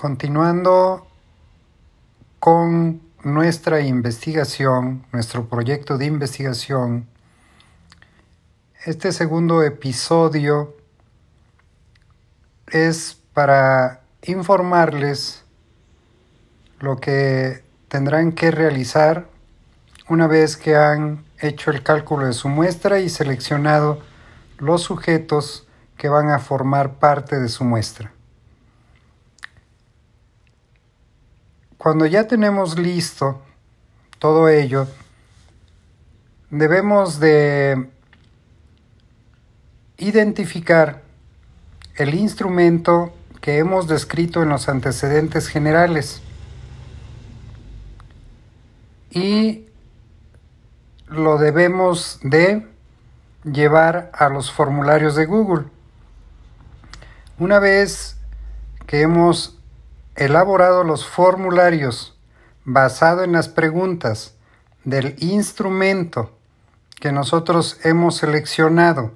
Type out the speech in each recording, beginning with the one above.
Continuando con nuestra investigación, nuestro proyecto de investigación, este segundo episodio es para informarles lo que tendrán que realizar una vez que han hecho el cálculo de su muestra y seleccionado los sujetos que van a formar parte de su muestra. Cuando ya tenemos listo todo ello, debemos de identificar el instrumento que hemos descrito en los antecedentes generales y lo debemos de llevar a los formularios de Google. Una vez que hemos elaborado los formularios basado en las preguntas del instrumento que nosotros hemos seleccionado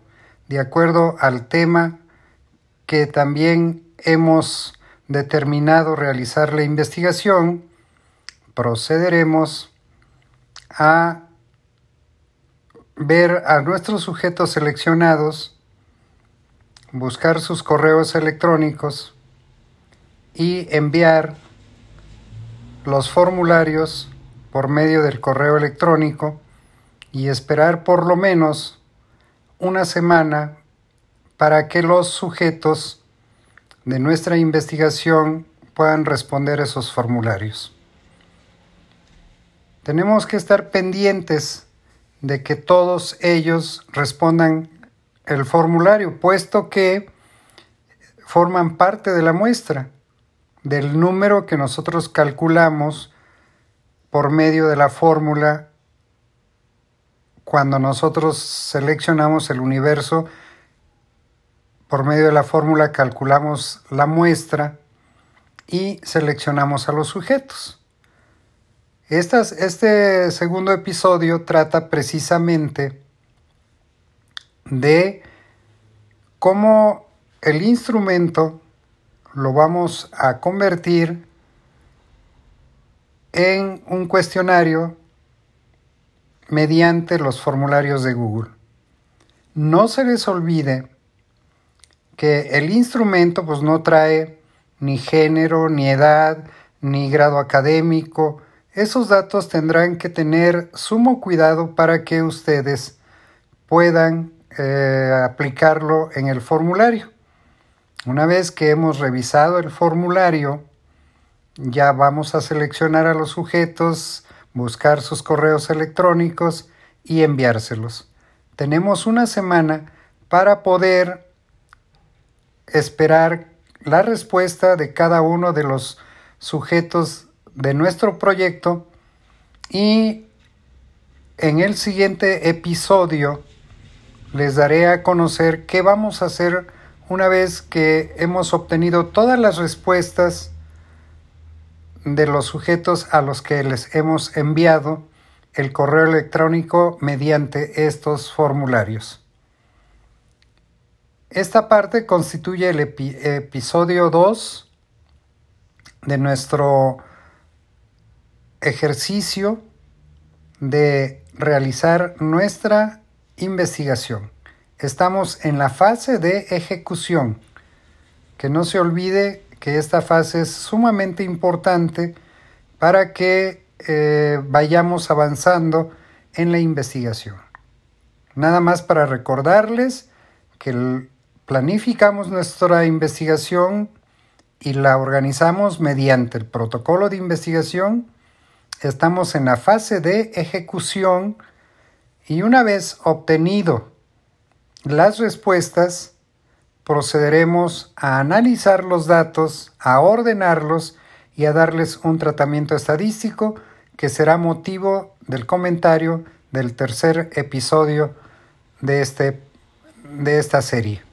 de acuerdo al tema que también hemos determinado realizar la investigación, procederemos a ver a nuestros sujetos seleccionados, buscar sus correos electrónicos, y enviar los formularios por medio del correo electrónico y esperar por lo menos una semana para que los sujetos de nuestra investigación puedan responder esos formularios. Tenemos que estar pendientes de que todos ellos respondan el formulario, puesto que forman parte de la muestra del número que nosotros calculamos por medio de la fórmula cuando nosotros seleccionamos el universo, por medio de la fórmula calculamos la muestra y seleccionamos a los sujetos. este segundo episodio trata precisamente de cómo el instrumento lo vamos a convertir en un cuestionario mediante los formularios de Google. No se les olvide que el instrumento pues no trae ni género, ni edad, ni grado académico. Esos datos tendrán que tener sumo cuidado para que ustedes puedan eh, aplicarlo en el formulario. Una vez que hemos revisado el formulario, ya vamos a seleccionar a los sujetos, buscar sus correos electrónicos y enviárselos. Tenemos una semana para poder esperar la respuesta de cada uno de los sujetos de nuestro proyecto y en el siguiente episodio les daré a conocer qué vamos a hacer una vez que hemos obtenido todas las respuestas de los sujetos a los que les hemos enviado el correo electrónico mediante estos formularios. Esta parte constituye el episodio 2 de nuestro ejercicio de realizar nuestra investigación. Estamos en la fase de ejecución. Que no se olvide que esta fase es sumamente importante para que eh, vayamos avanzando en la investigación. Nada más para recordarles que planificamos nuestra investigación y la organizamos mediante el protocolo de investigación. Estamos en la fase de ejecución y una vez obtenido las respuestas, procederemos a analizar los datos, a ordenarlos y a darles un tratamiento estadístico que será motivo del comentario del tercer episodio de, este, de esta serie.